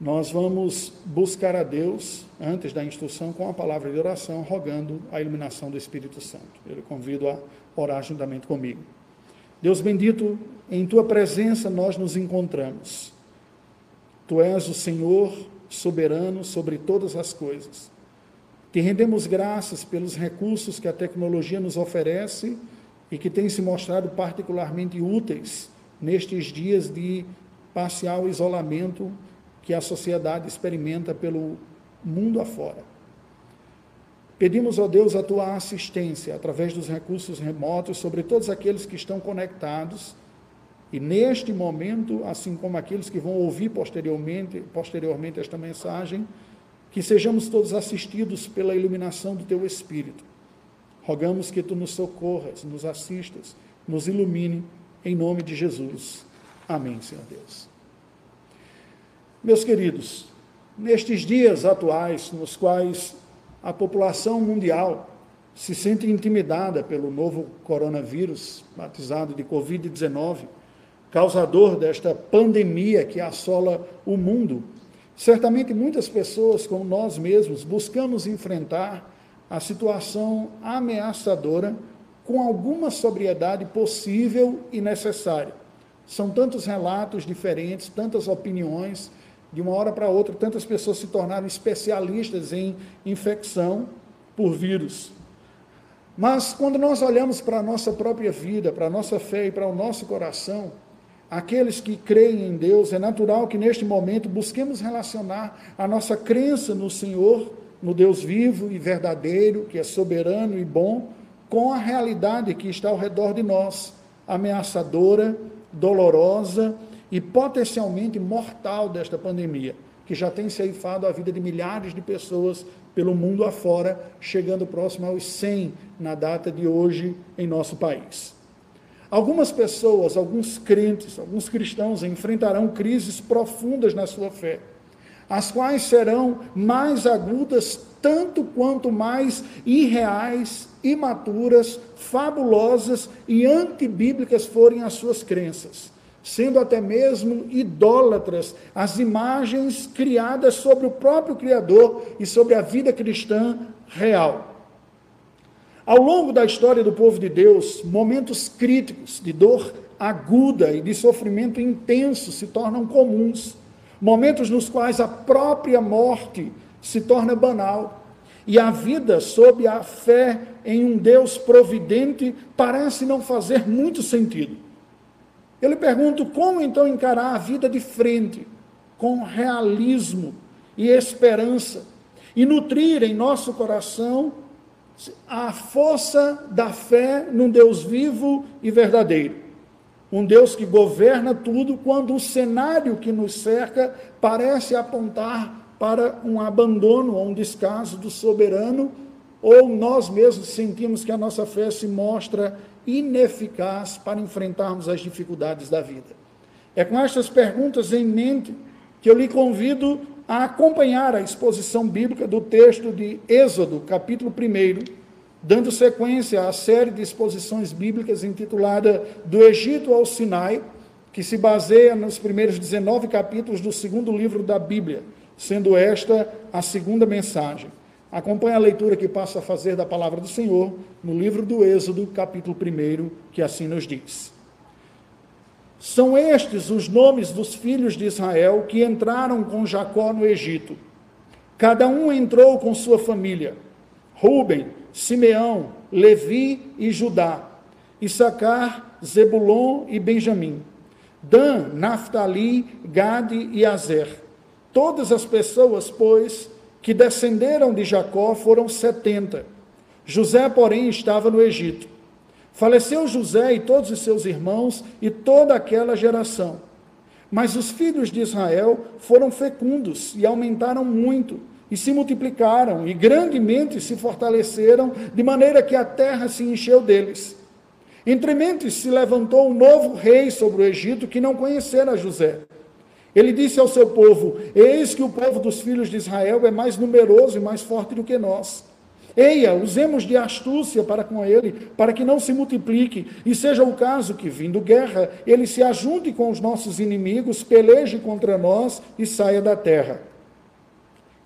nós vamos buscar a Deus, antes da instrução, com a palavra de oração, rogando a iluminação do Espírito Santo. Eu lhe convido a orar juntamente comigo. Deus bendito, em tua presença nós nos encontramos. Tu és o Senhor soberano sobre todas as coisas. Te rendemos graças pelos recursos que a tecnologia nos oferece e que têm se mostrado particularmente úteis nestes dias de parcial isolamento que a sociedade experimenta pelo mundo afora. Pedimos, ó Deus, a tua assistência através dos recursos remotos sobre todos aqueles que estão conectados e neste momento, assim como aqueles que vão ouvir posteriormente, posteriormente esta mensagem, que sejamos todos assistidos pela iluminação do teu Espírito. Rogamos que tu nos socorras, nos assistas, nos ilumine, em nome de Jesus. Amém, Senhor Deus. Meus queridos, nestes dias atuais, nos quais a população mundial se sente intimidada pelo novo coronavírus, batizado de Covid-19, causador desta pandemia que assola o mundo, certamente muitas pessoas, como nós mesmos, buscamos enfrentar a situação ameaçadora com alguma sobriedade possível e necessária. São tantos relatos diferentes, tantas opiniões, de uma hora para outra, tantas pessoas se tornaram especialistas em infecção por vírus. Mas quando nós olhamos para a nossa própria vida, para a nossa fé e para o nosso coração, aqueles que creem em Deus, é natural que neste momento busquemos relacionar a nossa crença no Senhor, no Deus vivo e verdadeiro, que é soberano e bom, com a realidade que está ao redor de nós, ameaçadora, dolorosa e potencialmente mortal desta pandemia, que já tem ceifado a vida de milhares de pessoas pelo mundo afora, chegando próximo aos 100 na data de hoje em nosso país. Algumas pessoas, alguns crentes, alguns cristãos enfrentarão crises profundas na sua fé, as quais serão mais agudas tanto quanto mais irreais, imaturas, fabulosas e antibíblicas forem as suas crenças sendo até mesmo idólatras, as imagens criadas sobre o próprio Criador e sobre a vida cristã real. Ao longo da história do povo de Deus, momentos críticos de dor aguda e de sofrimento intenso se tornam comuns, momentos nos quais a própria morte se torna banal e a vida sob a fé em um Deus providente parece não fazer muito sentido. Eu lhe pergunto como então encarar a vida de frente, com realismo e esperança, e nutrir em nosso coração a força da fé num Deus vivo e verdadeiro. Um Deus que governa tudo quando o cenário que nos cerca parece apontar para um abandono ou um descaso do soberano, ou nós mesmos sentimos que a nossa fé se mostra ineficaz para enfrentarmos as dificuldades da vida. É com estas perguntas em mente que eu lhe convido a acompanhar a exposição bíblica do texto de Êxodo, capítulo 1, dando sequência à série de exposições bíblicas intitulada Do Egito ao Sinai, que se baseia nos primeiros 19 capítulos do segundo livro da Bíblia, sendo esta a segunda mensagem. Acompanhe a leitura que passo a fazer da palavra do Senhor no livro do Êxodo, capítulo 1, que assim nos diz. São estes os nomes dos filhos de Israel que entraram com Jacó no Egito. Cada um entrou com sua família: Ruben, Simeão, Levi e Judá, Issacar, Zebulon e Benjamim, Dan, Naphtali, Gade e Azer. Todas as pessoas, pois, que descenderam de Jacó foram setenta. José, porém, estava no Egito. Faleceu José e todos os seus irmãos e toda aquela geração. Mas os filhos de Israel foram fecundos e aumentaram muito, e se multiplicaram, e grandemente se fortaleceram, de maneira que a terra se encheu deles. Entre mentes se levantou um novo rei sobre o Egito que não conhecera José. Ele disse ao seu povo: Eis que o povo dos filhos de Israel é mais numeroso e mais forte do que nós. Eia, usemos de astúcia para com ele, para que não se multiplique, e seja o caso que, vindo guerra, ele se ajunte com os nossos inimigos, peleje contra nós e saia da terra.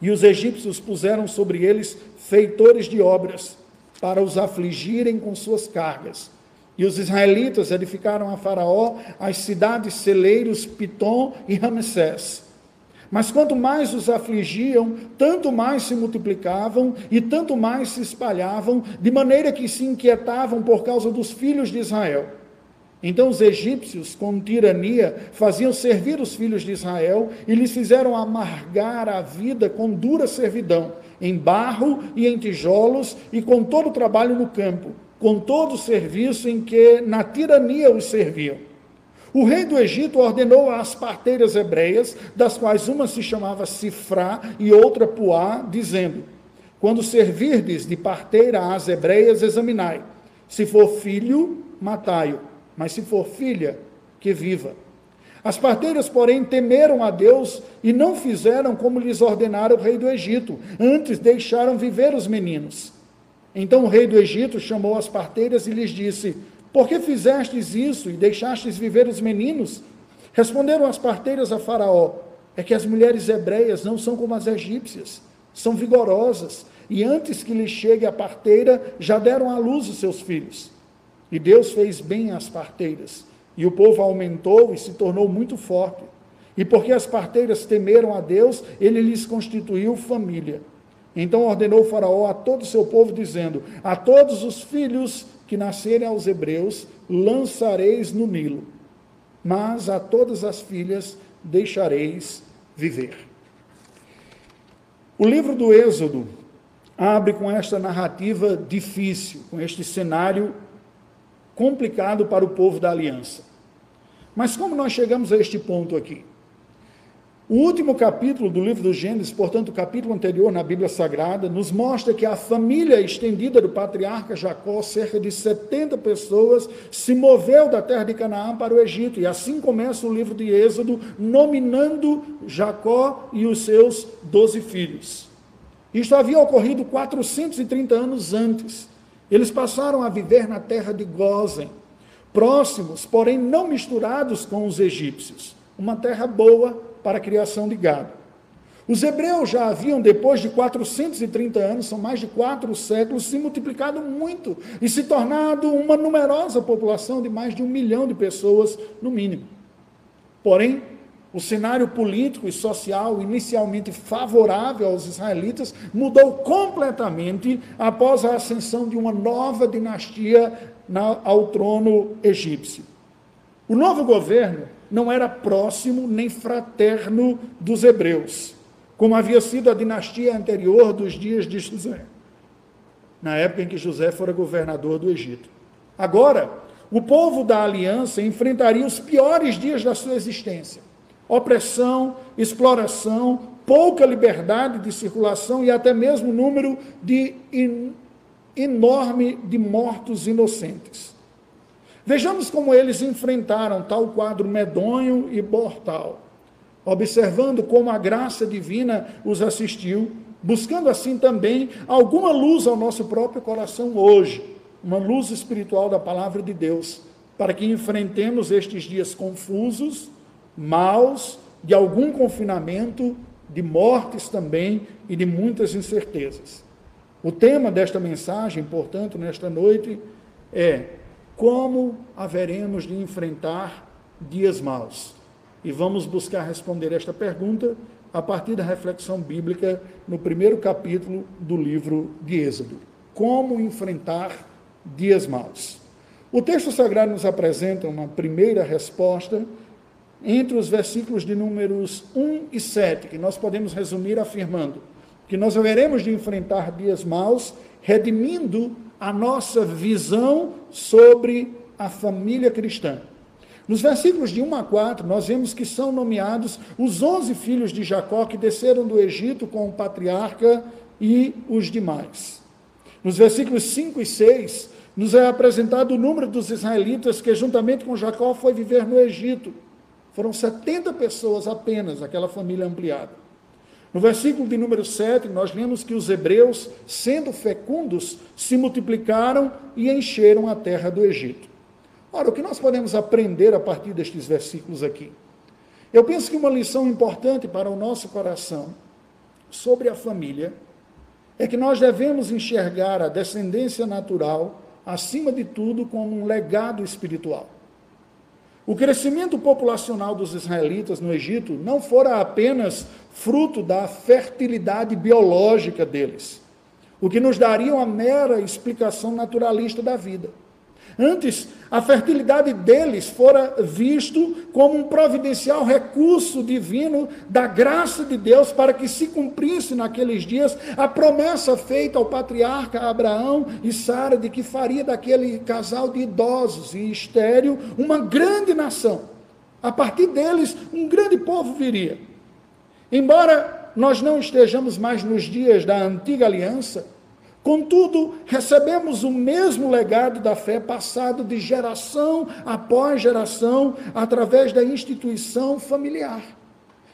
E os egípcios puseram sobre eles feitores de obras, para os afligirem com suas cargas. E os israelitas edificaram a Faraó as cidades celeiros Pitom e Ramsés mas quanto mais os afligiam, tanto mais se multiplicavam e tanto mais se espalhavam, de maneira que se inquietavam por causa dos filhos de Israel. Então os egípcios, com tirania, faziam servir os filhos de Israel e lhes fizeram amargar a vida com dura servidão, em barro e em tijolos e com todo o trabalho no campo, com todo o serviço em que na tirania os serviam. O rei do Egito ordenou às parteiras hebreias, das quais uma se chamava Sifrá e outra Puá, dizendo: Quando servirdes de parteira às hebreias, examinai. Se for filho, matai-o, mas se for filha, que viva. As parteiras, porém, temeram a Deus e não fizeram como lhes ordenara o rei do Egito, antes deixaram viver os meninos. Então o rei do Egito chamou as parteiras e lhes disse: por que fizestes isso e deixastes viver os meninos? Responderam as parteiras a Faraó: É que as mulheres hebreias não são como as egípcias, são vigorosas, e antes que lhes chegue a parteira, já deram à luz os seus filhos. E Deus fez bem às parteiras, e o povo aumentou e se tornou muito forte. E porque as parteiras temeram a Deus, ele lhes constituiu família. Então ordenou Faraó a todo o seu povo, dizendo: A todos os filhos que nascerem aos hebreus, lançareis no Nilo, mas a todas as filhas deixareis viver. O livro do Êxodo abre com esta narrativa difícil, com este cenário complicado para o povo da aliança. Mas como nós chegamos a este ponto aqui? O último capítulo do livro do Gênesis, portanto, o capítulo anterior na Bíblia Sagrada, nos mostra que a família estendida do patriarca Jacó, cerca de 70 pessoas, se moveu da terra de Canaã para o Egito. E assim começa o livro de Êxodo, nominando Jacó e os seus doze filhos. Isto havia ocorrido 430 anos antes. Eles passaram a viver na terra de Gozen, próximos, porém não misturados com os egípcios. Uma terra boa, para a criação de gado. Os hebreus já haviam, depois de 430 anos, são mais de quatro séculos, se multiplicado muito e se tornado uma numerosa população de mais de um milhão de pessoas, no mínimo. Porém, o cenário político e social, inicialmente favorável aos israelitas, mudou completamente após a ascensão de uma nova dinastia na, ao trono egípcio. O novo governo não era próximo nem fraterno dos hebreus, como havia sido a dinastia anterior dos dias de José, na época em que José fora governador do Egito. Agora, o povo da aliança enfrentaria os piores dias da sua existência: opressão, exploração, pouca liberdade de circulação e até mesmo número de enorme de mortos inocentes. Vejamos como eles enfrentaram tal quadro medonho e mortal, observando como a graça divina os assistiu, buscando assim também alguma luz ao nosso próprio coração hoje, uma luz espiritual da palavra de Deus, para que enfrentemos estes dias confusos, maus, de algum confinamento, de mortes também e de muitas incertezas. O tema desta mensagem, portanto, nesta noite é como haveremos de enfrentar dias maus? E vamos buscar responder esta pergunta a partir da reflexão bíblica no primeiro capítulo do livro de Êxodo. Como enfrentar dias maus? O texto sagrado nos apresenta uma primeira resposta entre os versículos de números 1 e 7, que nós podemos resumir afirmando que nós haveremos de enfrentar dias maus, redimindo a nossa visão sobre a família cristã. Nos versículos de 1 a 4, nós vemos que são nomeados os onze filhos de Jacó que desceram do Egito com o patriarca e os demais. Nos versículos 5 e 6, nos é apresentado o número dos israelitas que, juntamente com Jacó, foi viver no Egito. Foram 70 pessoas apenas, aquela família ampliada. No versículo de número 7, nós lemos que os hebreus, sendo fecundos, se multiplicaram e encheram a terra do Egito. Ora, o que nós podemos aprender a partir destes versículos aqui? Eu penso que uma lição importante para o nosso coração sobre a família é que nós devemos enxergar a descendência natural, acima de tudo, como um legado espiritual. O crescimento populacional dos israelitas no Egito não fora apenas fruto da fertilidade biológica deles, o que nos daria uma mera explicação naturalista da vida. Antes, a fertilidade deles fora visto como um providencial recurso divino da graça de Deus para que se cumprisse naqueles dias a promessa feita ao patriarca Abraão e Sara de que faria daquele casal de idosos e estéreo uma grande nação. A partir deles, um grande povo viria. Embora nós não estejamos mais nos dias da antiga aliança, Contudo, recebemos o mesmo legado da fé passado de geração após geração através da instituição familiar,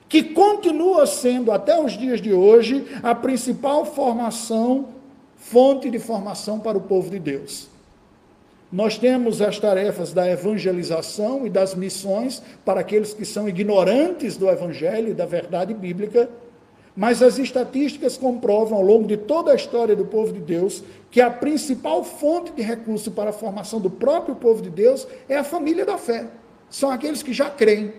que continua sendo até os dias de hoje a principal formação, fonte de formação para o povo de Deus. Nós temos as tarefas da evangelização e das missões para aqueles que são ignorantes do evangelho e da verdade bíblica mas as estatísticas comprovam ao longo de toda a história do povo de Deus que a principal fonte de recurso para a formação do próprio povo de Deus é a família da fé. São aqueles que já creem,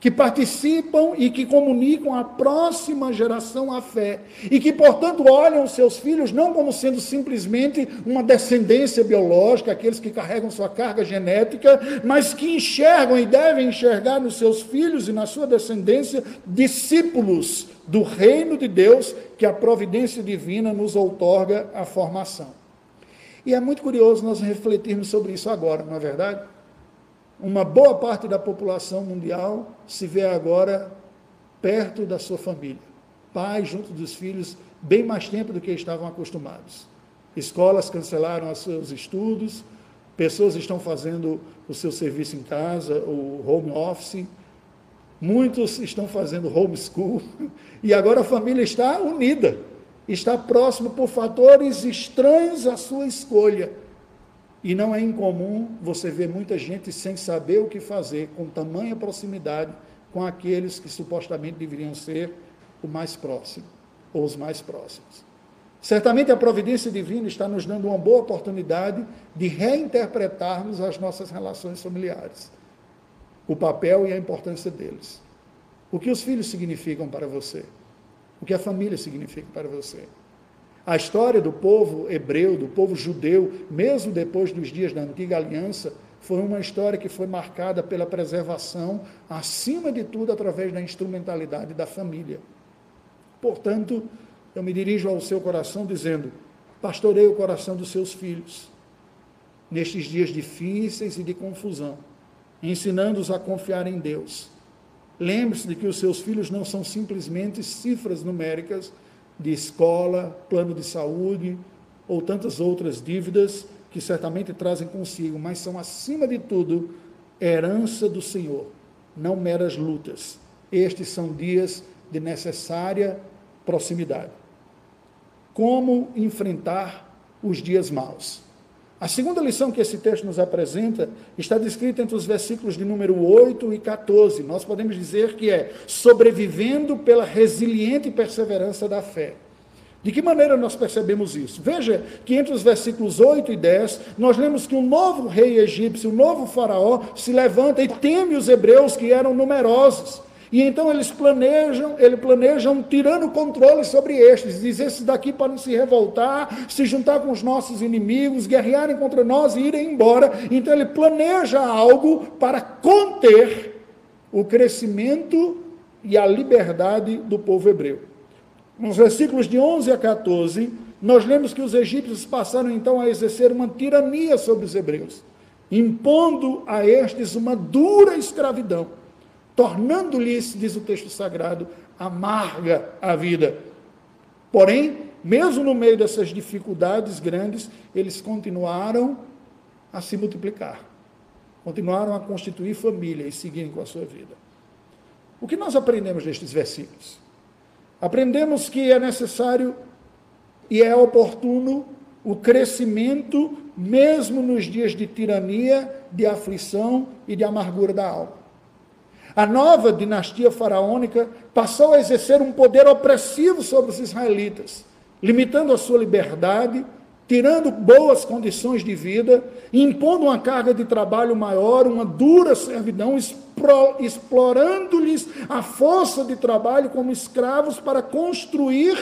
que participam e que comunicam à próxima geração a fé, e que, portanto, olham seus filhos não como sendo simplesmente uma descendência biológica, aqueles que carregam sua carga genética, mas que enxergam e devem enxergar nos seus filhos e na sua descendência discípulos do reino de Deus que a providência divina nos outorga a formação. E é muito curioso nós refletirmos sobre isso agora, não é verdade? Uma boa parte da população mundial se vê agora perto da sua família. Pais junto dos filhos, bem mais tempo do que estavam acostumados. Escolas cancelaram os seus estudos, pessoas estão fazendo o seu serviço em casa, o home office, muitos estão fazendo homeschool, e agora a família está unida, está próxima por fatores estranhos à sua escolha e não é incomum você ver muita gente sem saber o que fazer, com tamanha proximidade com aqueles que supostamente deveriam ser o mais próximo, ou os mais próximos. Certamente a providência divina está nos dando uma boa oportunidade de reinterpretarmos as nossas relações familiares, o papel e a importância deles. O que os filhos significam para você? O que a família significa para você? A história do povo hebreu, do povo judeu, mesmo depois dos dias da antiga aliança, foi uma história que foi marcada pela preservação, acima de tudo, através da instrumentalidade da família. Portanto, eu me dirijo ao seu coração dizendo: pastoreie o coração dos seus filhos nestes dias difíceis e de confusão, ensinando-os a confiar em Deus. Lembre-se de que os seus filhos não são simplesmente cifras numéricas de escola, plano de saúde ou tantas outras dívidas que certamente trazem consigo, mas são, acima de tudo, herança do Senhor, não meras lutas. Estes são dias de necessária proximidade. Como enfrentar os dias maus? A segunda lição que esse texto nos apresenta está descrita entre os versículos de número 8 e 14. Nós podemos dizer que é sobrevivendo pela resiliente perseverança da fé. De que maneira nós percebemos isso? Veja que entre os versículos 8 e 10, nós lemos que um novo rei egípcio, um novo faraó, se levanta e teme os hebreus que eram numerosos. E então eles planejam, ele planejam tirando o controle sobre estes, diz esses daqui podem se revoltar, se juntar com os nossos inimigos, guerrearem contra nós e irem embora. Então ele planeja algo para conter o crescimento e a liberdade do povo hebreu. Nos versículos de 11 a 14, nós lemos que os egípcios passaram então a exercer uma tirania sobre os hebreus, impondo a estes uma dura escravidão tornando-lhes, diz o texto sagrado, amarga a vida. Porém, mesmo no meio dessas dificuldades grandes, eles continuaram a se multiplicar, continuaram a constituir família e seguirem com a sua vida. O que nós aprendemos destes versículos? Aprendemos que é necessário e é oportuno o crescimento, mesmo nos dias de tirania, de aflição e de amargura da alma. A nova dinastia faraônica passou a exercer um poder opressivo sobre os israelitas, limitando a sua liberdade, tirando boas condições de vida, impondo uma carga de trabalho maior, uma dura servidão, explorando-lhes a força de trabalho como escravos para construir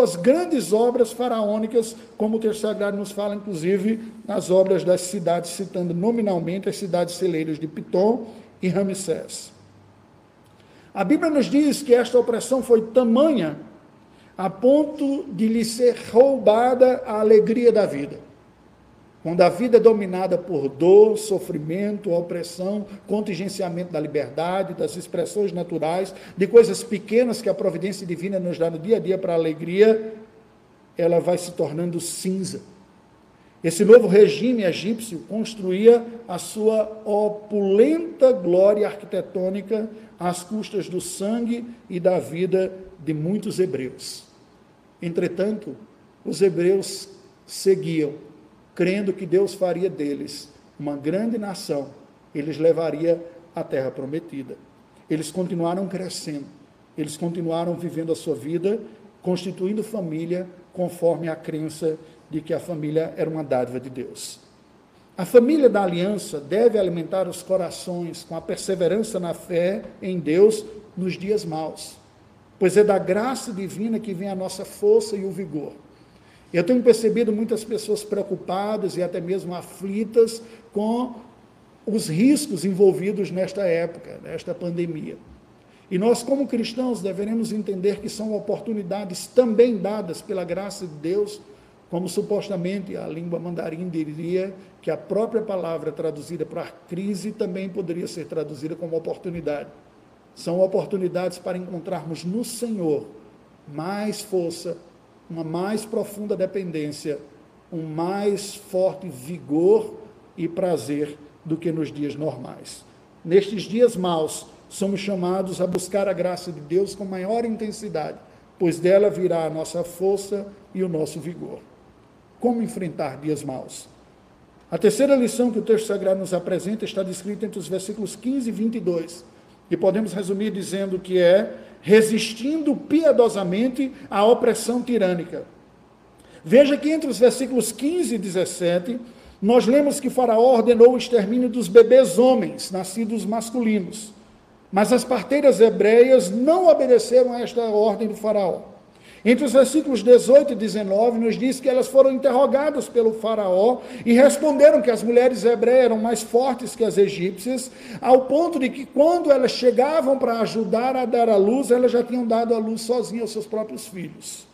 as grandes obras faraônicas, como o texto sagrado nos fala, inclusive, nas obras das cidades, citando nominalmente as cidades celeiras de Pitom e Ramsés. A Bíblia nos diz que esta opressão foi tamanha a ponto de lhe ser roubada a alegria da vida. Quando a vida é dominada por dor, sofrimento, opressão, contingenciamento da liberdade, das expressões naturais, de coisas pequenas que a providência divina nos dá no dia a dia para a alegria, ela vai se tornando cinza. Esse novo regime egípcio construía a sua opulenta glória arquitetônica às custas do sangue e da vida de muitos hebreus. Entretanto, os hebreus seguiam crendo que Deus faria deles uma grande nação, eles levaria à terra prometida. Eles continuaram crescendo, eles continuaram vivendo a sua vida, constituindo família, conforme a crença de que a família era uma dádiva de Deus. A família da aliança deve alimentar os corações com a perseverança na fé em Deus nos dias maus, pois é da graça divina que vem a nossa força e o vigor. Eu tenho percebido muitas pessoas preocupadas e até mesmo aflitas com os riscos envolvidos nesta época, nesta pandemia. E nós, como cristãos, deveremos entender que são oportunidades também dadas pela graça de Deus, como supostamente a língua mandarim diria que a própria palavra traduzida para crise também poderia ser traduzida como oportunidade. São oportunidades para encontrarmos no Senhor mais força, uma mais profunda dependência, um mais forte vigor e prazer do que nos dias normais. Nestes dias maus, somos chamados a buscar a graça de Deus com maior intensidade, pois dela virá a nossa força e o nosso vigor. Como enfrentar dias maus? A terceira lição que o texto sagrado nos apresenta está descrita entre os versículos 15 e 22, e podemos resumir dizendo que é resistindo piedosamente à opressão tirânica. Veja que entre os versículos 15 e 17, nós lemos que Faraó ordenou o extermínio dos bebês homens, nascidos masculinos. Mas as parteiras hebreias não obedeceram a esta ordem do Faraó. Entre os versículos 18 e 19, nos diz que elas foram interrogadas pelo Faraó e responderam que as mulheres hebreias eram mais fortes que as egípcias, ao ponto de que quando elas chegavam para ajudar a dar à luz, elas já tinham dado à luz sozinhas aos seus próprios filhos.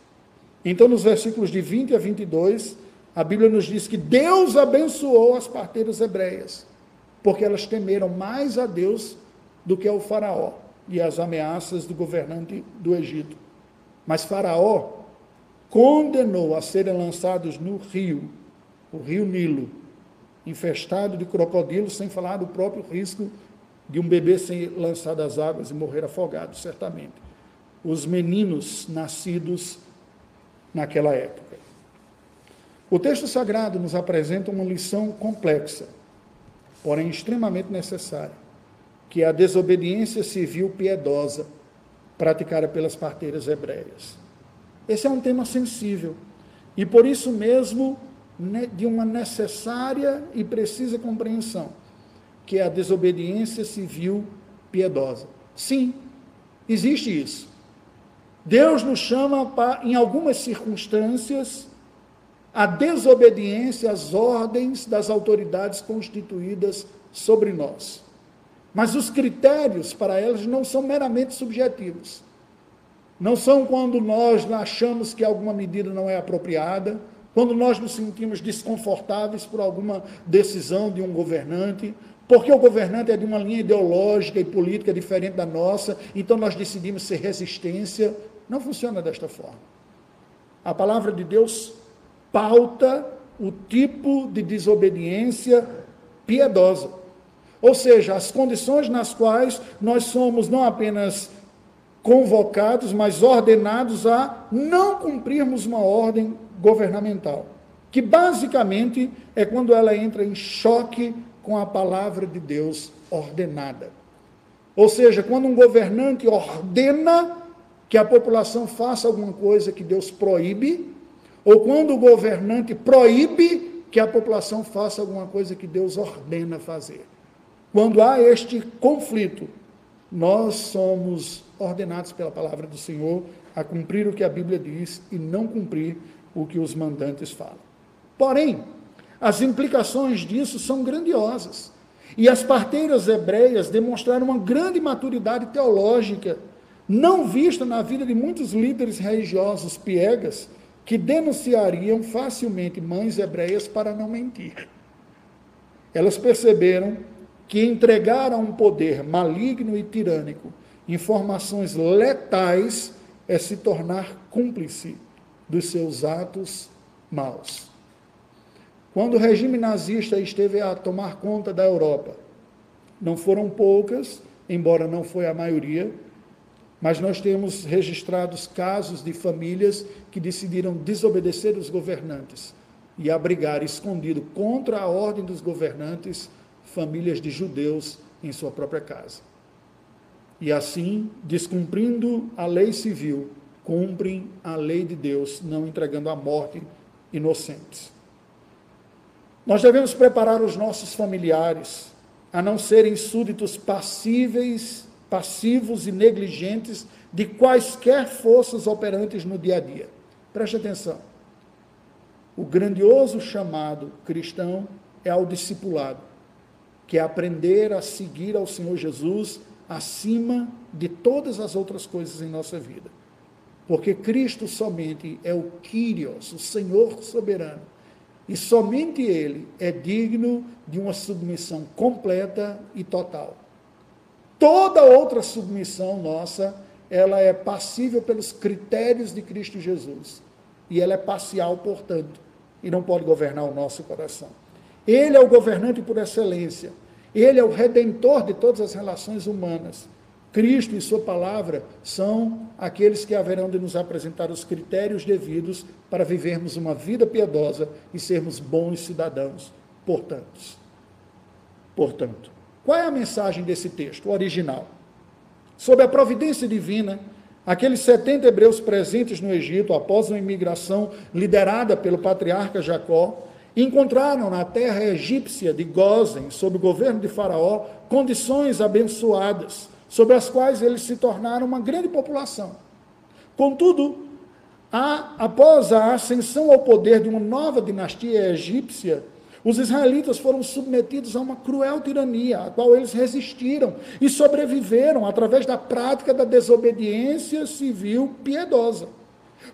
Então, nos versículos de 20 a 22, a Bíblia nos diz que Deus abençoou as parteiras hebreias, porque elas temeram mais a Deus do que ao Faraó e as ameaças do governante do Egito. Mas Faraó condenou a serem lançados no rio, o rio Nilo, infestado de crocodilos, sem falar do próprio risco de um bebê ser lançado às águas e morrer afogado, certamente. Os meninos nascidos naquela época. O texto sagrado nos apresenta uma lição complexa, porém extremamente necessária, que é a desobediência civil piedosa praticada pelas parteiras hebreias. Esse é um tema sensível e por isso mesmo de uma necessária e precisa compreensão, que é a desobediência civil piedosa. Sim, existe isso. Deus nos chama, em algumas circunstâncias, a desobediência às ordens das autoridades constituídas sobre nós. Mas os critérios para elas não são meramente subjetivos. Não são quando nós achamos que alguma medida não é apropriada, quando nós nos sentimos desconfortáveis por alguma decisão de um governante, porque o governante é de uma linha ideológica e política diferente da nossa, então nós decidimos ser resistência. Não funciona desta forma. A palavra de Deus pauta o tipo de desobediência piedosa. Ou seja, as condições nas quais nós somos não apenas convocados, mas ordenados a não cumprirmos uma ordem governamental, que basicamente é quando ela entra em choque com a palavra de Deus ordenada. Ou seja, quando um governante ordena que a população faça alguma coisa que Deus proíbe, ou quando o governante proíbe que a população faça alguma coisa que Deus ordena fazer. Quando há este conflito, nós somos ordenados pela palavra do Senhor a cumprir o que a Bíblia diz e não cumprir o que os mandantes falam. Porém, as implicações disso são grandiosas. E as parteiras hebreias demonstraram uma grande maturidade teológica, não vista na vida de muitos líderes religiosos piegas, que denunciariam facilmente mães hebreias para não mentir. Elas perceberam que entregar a um poder maligno e tirânico informações letais é se tornar cúmplice dos seus atos maus. Quando o regime nazista esteve a tomar conta da Europa, não foram poucas, embora não foi a maioria, mas nós temos registrados casos de famílias que decidiram desobedecer os governantes e abrigar escondido contra a ordem dos governantes famílias de judeus em sua própria casa. E assim, descumprindo a lei civil, cumprem a lei de Deus, não entregando à morte inocentes. Nós devemos preparar os nossos familiares a não serem súditos passíveis, passivos e negligentes de quaisquer forças operantes no dia a dia. Preste atenção. O grandioso chamado cristão é ao discipulado, que é aprender a seguir ao Senhor Jesus acima de todas as outras coisas em nossa vida. Porque Cristo somente é o Kyrios, o Senhor soberano, e somente Ele é digno de uma submissão completa e total. Toda outra submissão nossa, ela é passível pelos critérios de Cristo Jesus. E ela é parcial, portanto, e não pode governar o nosso coração. Ele é o governante por excelência. Ele é o redentor de todas as relações humanas. Cristo e Sua palavra são aqueles que haverão de nos apresentar os critérios devidos para vivermos uma vida piedosa e sermos bons cidadãos. Portanto, portanto, qual é a mensagem desse texto, original? Sob a providência divina, aqueles 70 hebreus presentes no Egito após uma imigração liderada pelo patriarca Jacó, encontraram na terra egípcia de Gozen, sob o governo de Faraó, condições abençoadas sobre as quais eles se tornaram uma grande população. Contudo, a, após a ascensão ao poder de uma nova dinastia egípcia, os israelitas foram submetidos a uma cruel tirania, a qual eles resistiram e sobreviveram através da prática da desobediência civil piedosa.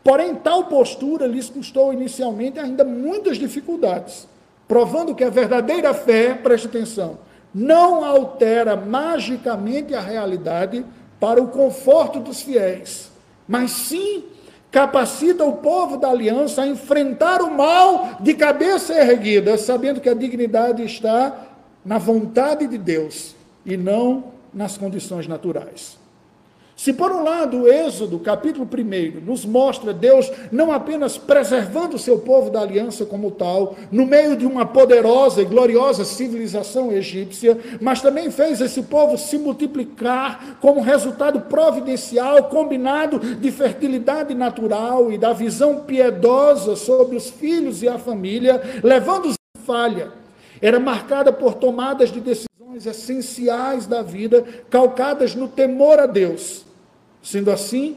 Porém, tal postura lhes custou inicialmente ainda muitas dificuldades, provando que a verdadeira fé, preste atenção, não altera magicamente a realidade para o conforto dos fiéis, mas sim capacita o povo da aliança a enfrentar o mal de cabeça erguida, sabendo que a dignidade está na vontade de Deus e não nas condições naturais. Se por um lado o Êxodo, capítulo 1, nos mostra Deus não apenas preservando o seu povo da aliança como tal, no meio de uma poderosa e gloriosa civilização egípcia, mas também fez esse povo se multiplicar como resultado providencial, combinado de fertilidade natural e da visão piedosa sobre os filhos e a família, levando-os à falha. Era marcada por tomadas de decisões essenciais da vida, calcadas no temor a Deus Sendo assim,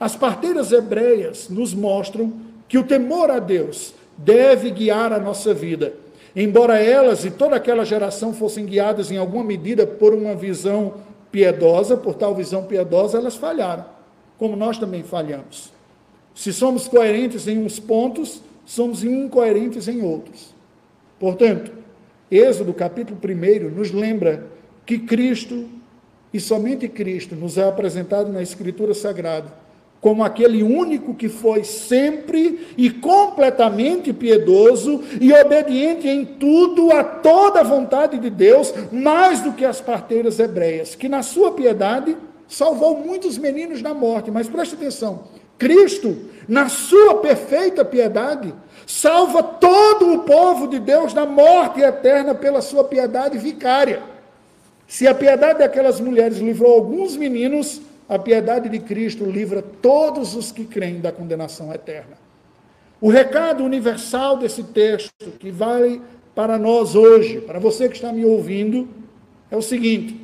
as parteiras hebreias nos mostram que o temor a Deus deve guiar a nossa vida. Embora elas e toda aquela geração fossem guiadas em alguma medida por uma visão piedosa, por tal visão piedosa, elas falharam, como nós também falhamos. Se somos coerentes em uns pontos, somos incoerentes em outros. Portanto, Êxodo capítulo 1 nos lembra que Cristo e somente Cristo nos é apresentado na Escritura Sagrada como aquele único que foi sempre e completamente piedoso e obediente em tudo a toda a vontade de Deus, mais do que as parteiras hebreias, que na sua piedade salvou muitos meninos da morte, mas preste atenção: Cristo, na sua perfeita piedade, salva todo o povo de Deus da morte eterna pela sua piedade vicária. Se a piedade daquelas mulheres livrou alguns meninos, a piedade de Cristo livra todos os que creem da condenação eterna. O recado universal desse texto, que vale para nós hoje, para você que está me ouvindo, é o seguinte: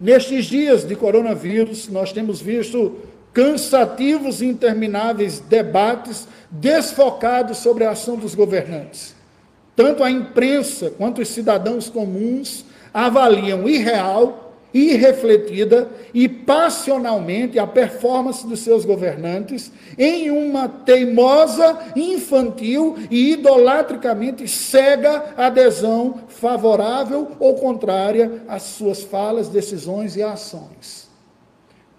nestes dias de coronavírus, nós temos visto cansativos e intermináveis debates desfocados sobre a ação dos governantes. Tanto a imprensa quanto os cidadãos comuns avaliam irreal irrefletida e passionalmente a performance dos seus governantes em uma teimosa, infantil e idolatricamente cega adesão favorável ou contrária às suas falas, decisões e ações.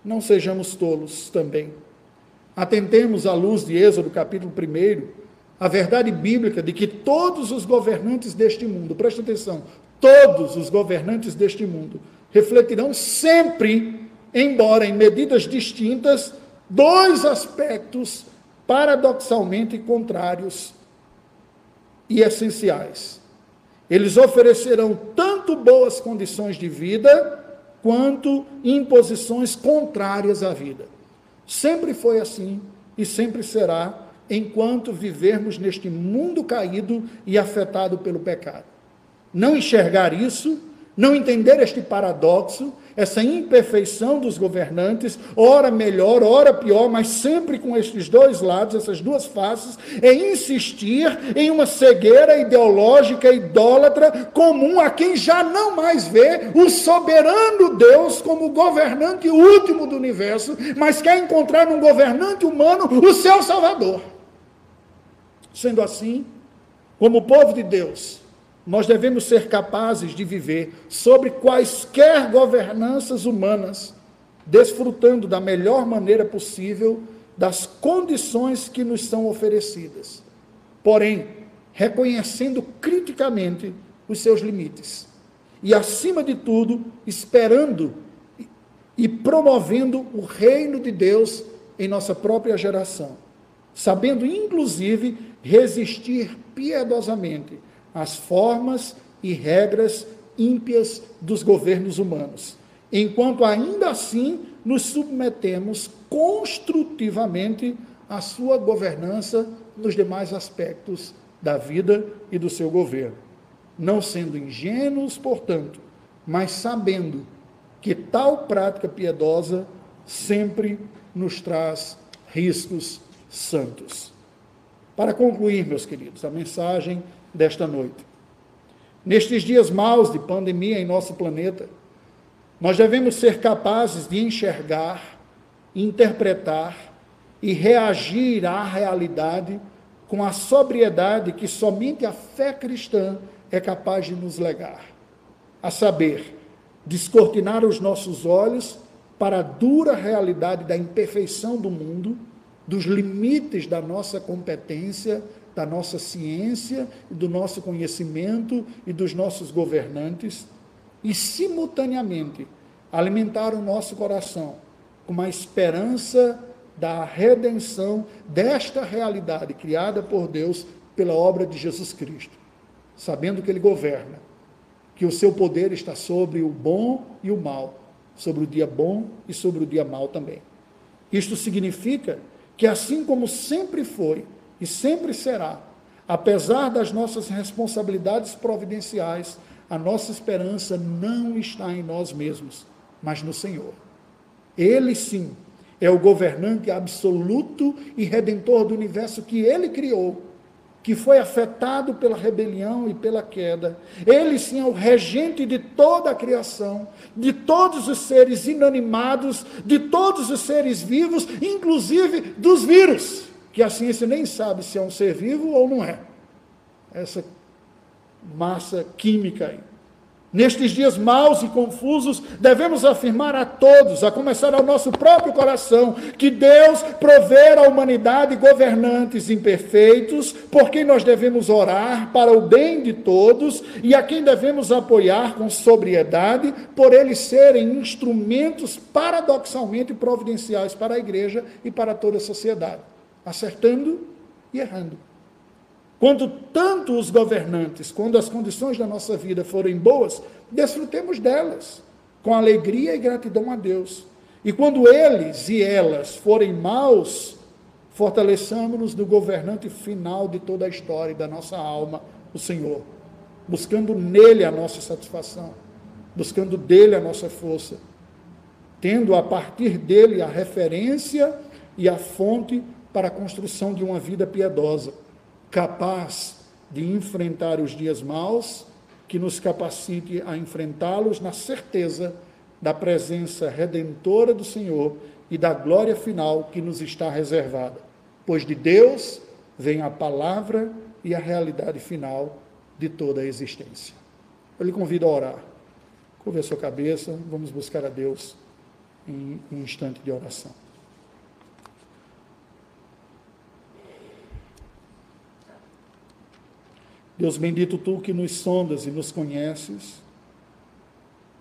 Não sejamos tolos também. Atentemos à luz de Êxodo, capítulo 1, a verdade bíblica de que todos os governantes deste mundo, presta atenção, todos os governantes deste mundo refletirão sempre, embora em medidas distintas, dois aspectos paradoxalmente contrários e essenciais. Eles oferecerão tanto boas condições de vida, quanto imposições contrárias à vida. Sempre foi assim e sempre será enquanto vivermos neste mundo caído e afetado pelo pecado. Não enxergar isso não entender este paradoxo, essa imperfeição dos governantes, ora melhor, ora pior, mas sempre com estes dois lados, essas duas faces, é insistir em uma cegueira ideológica idólatra comum a quem já não mais vê o soberano Deus como governante último do universo, mas quer encontrar num governante humano o seu Salvador. Sendo assim, como povo de Deus, nós devemos ser capazes de viver sobre quaisquer governanças humanas, desfrutando da melhor maneira possível das condições que nos são oferecidas. Porém, reconhecendo criticamente os seus limites. E, acima de tudo, esperando e promovendo o reino de Deus em nossa própria geração. Sabendo, inclusive, resistir piedosamente as formas e regras ímpias dos governos humanos, enquanto ainda assim nos submetemos construtivamente à sua governança nos demais aspectos da vida e do seu governo. Não sendo ingênuos, portanto, mas sabendo que tal prática piedosa sempre nos traz riscos santos. Para concluir, meus queridos, a mensagem desta noite. Nestes dias maus de pandemia em nosso planeta, nós devemos ser capazes de enxergar, interpretar e reagir à realidade com a sobriedade que somente a fé cristã é capaz de nos legar. A saber, descortinar os nossos olhos para a dura realidade da imperfeição do mundo, dos limites da nossa competência, da nossa ciência, do nosso conhecimento e dos nossos governantes, e simultaneamente alimentar o nosso coração com a esperança da redenção desta realidade criada por Deus pela obra de Jesus Cristo, sabendo que Ele governa, que o seu poder está sobre o bom e o mal, sobre o dia bom e sobre o dia mal também. Isto significa que, assim como sempre foi, e sempre será, apesar das nossas responsabilidades providenciais, a nossa esperança não está em nós mesmos, mas no Senhor. Ele sim é o governante absoluto e redentor do universo que ele criou, que foi afetado pela rebelião e pela queda. Ele sim é o regente de toda a criação, de todos os seres inanimados, de todos os seres vivos, inclusive dos vírus que a ciência nem sabe se é um ser vivo ou não é. Essa massa química aí. Nestes dias maus e confusos, devemos afirmar a todos, a começar ao nosso próprio coração, que Deus prover à humanidade governantes imperfeitos, por quem nós devemos orar para o bem de todos e a quem devemos apoiar com sobriedade, por eles serem instrumentos paradoxalmente providenciais para a igreja e para toda a sociedade, acertando e errando. Quando tanto os governantes, quando as condições da nossa vida forem boas, desfrutemos delas, com alegria e gratidão a Deus. E quando eles e elas forem maus, fortaleçamos-nos no governante final de toda a história e da nossa alma, o Senhor, buscando nele a nossa satisfação, buscando dele a nossa força, tendo a partir dele a referência e a fonte para a construção de uma vida piedosa capaz de enfrentar os dias maus, que nos capacite a enfrentá-los na certeza da presença redentora do Senhor e da glória final que nos está reservada. Pois de Deus vem a palavra e a realidade final de toda a existência. Eu lhe convido a orar. Curva a sua cabeça, vamos buscar a Deus em um instante de oração. Deus bendito, tu que nos sondas e nos conheces,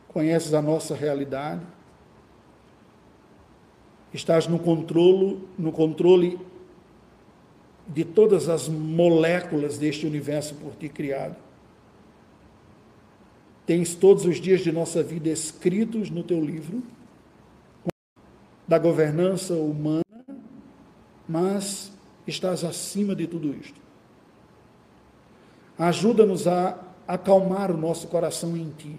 conheces a nossa realidade, estás no controle, no controle de todas as moléculas deste universo por ti criado. Tens todos os dias de nossa vida escritos no teu livro, da governança humana, mas estás acima de tudo isto. Ajuda-nos a acalmar o nosso coração em Ti.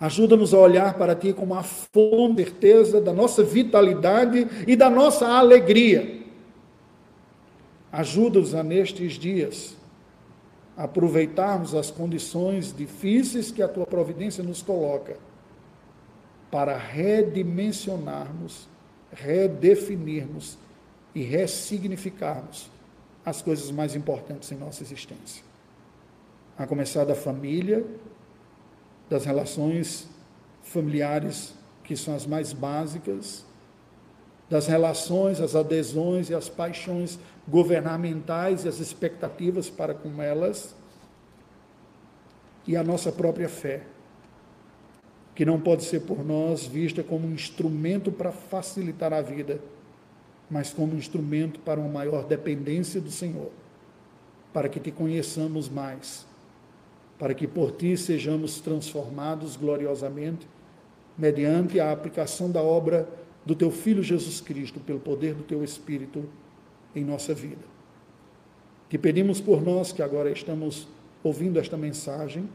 Ajuda-nos a olhar para Ti com uma fonte certeza da nossa vitalidade e da nossa alegria. Ajuda-nos a, nestes dias, aproveitarmos as condições difíceis que a Tua providência nos coloca, para redimensionarmos, redefinirmos e ressignificarmos as coisas mais importantes em nossa existência. A começar da família, das relações familiares, que são as mais básicas, das relações, as adesões e as paixões governamentais e as expectativas para com elas, e a nossa própria fé, que não pode ser por nós vista como um instrumento para facilitar a vida mas como instrumento para uma maior dependência do Senhor, para que te conheçamos mais, para que por ti sejamos transformados gloriosamente, mediante a aplicação da obra do teu Filho Jesus Cristo, pelo poder do teu Espírito em nossa vida. Te pedimos por nós que agora estamos ouvindo esta mensagem,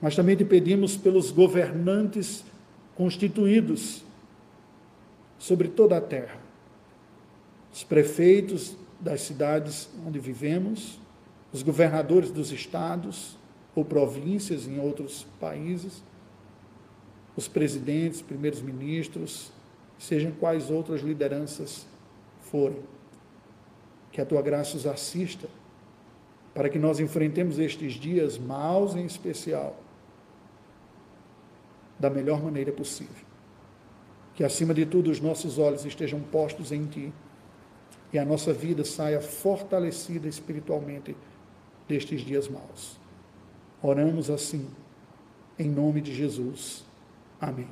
mas também te pedimos pelos governantes constituídos sobre toda a terra os prefeitos das cidades onde vivemos, os governadores dos estados ou províncias em outros países, os presidentes, primeiros ministros, sejam quais outras lideranças forem. Que a tua graça os assista para que nós enfrentemos estes dias maus em especial da melhor maneira possível. Que acima de tudo os nossos olhos estejam postos em ti e a nossa vida saia fortalecida espiritualmente destes dias maus. Oramos assim, em nome de Jesus. Amém.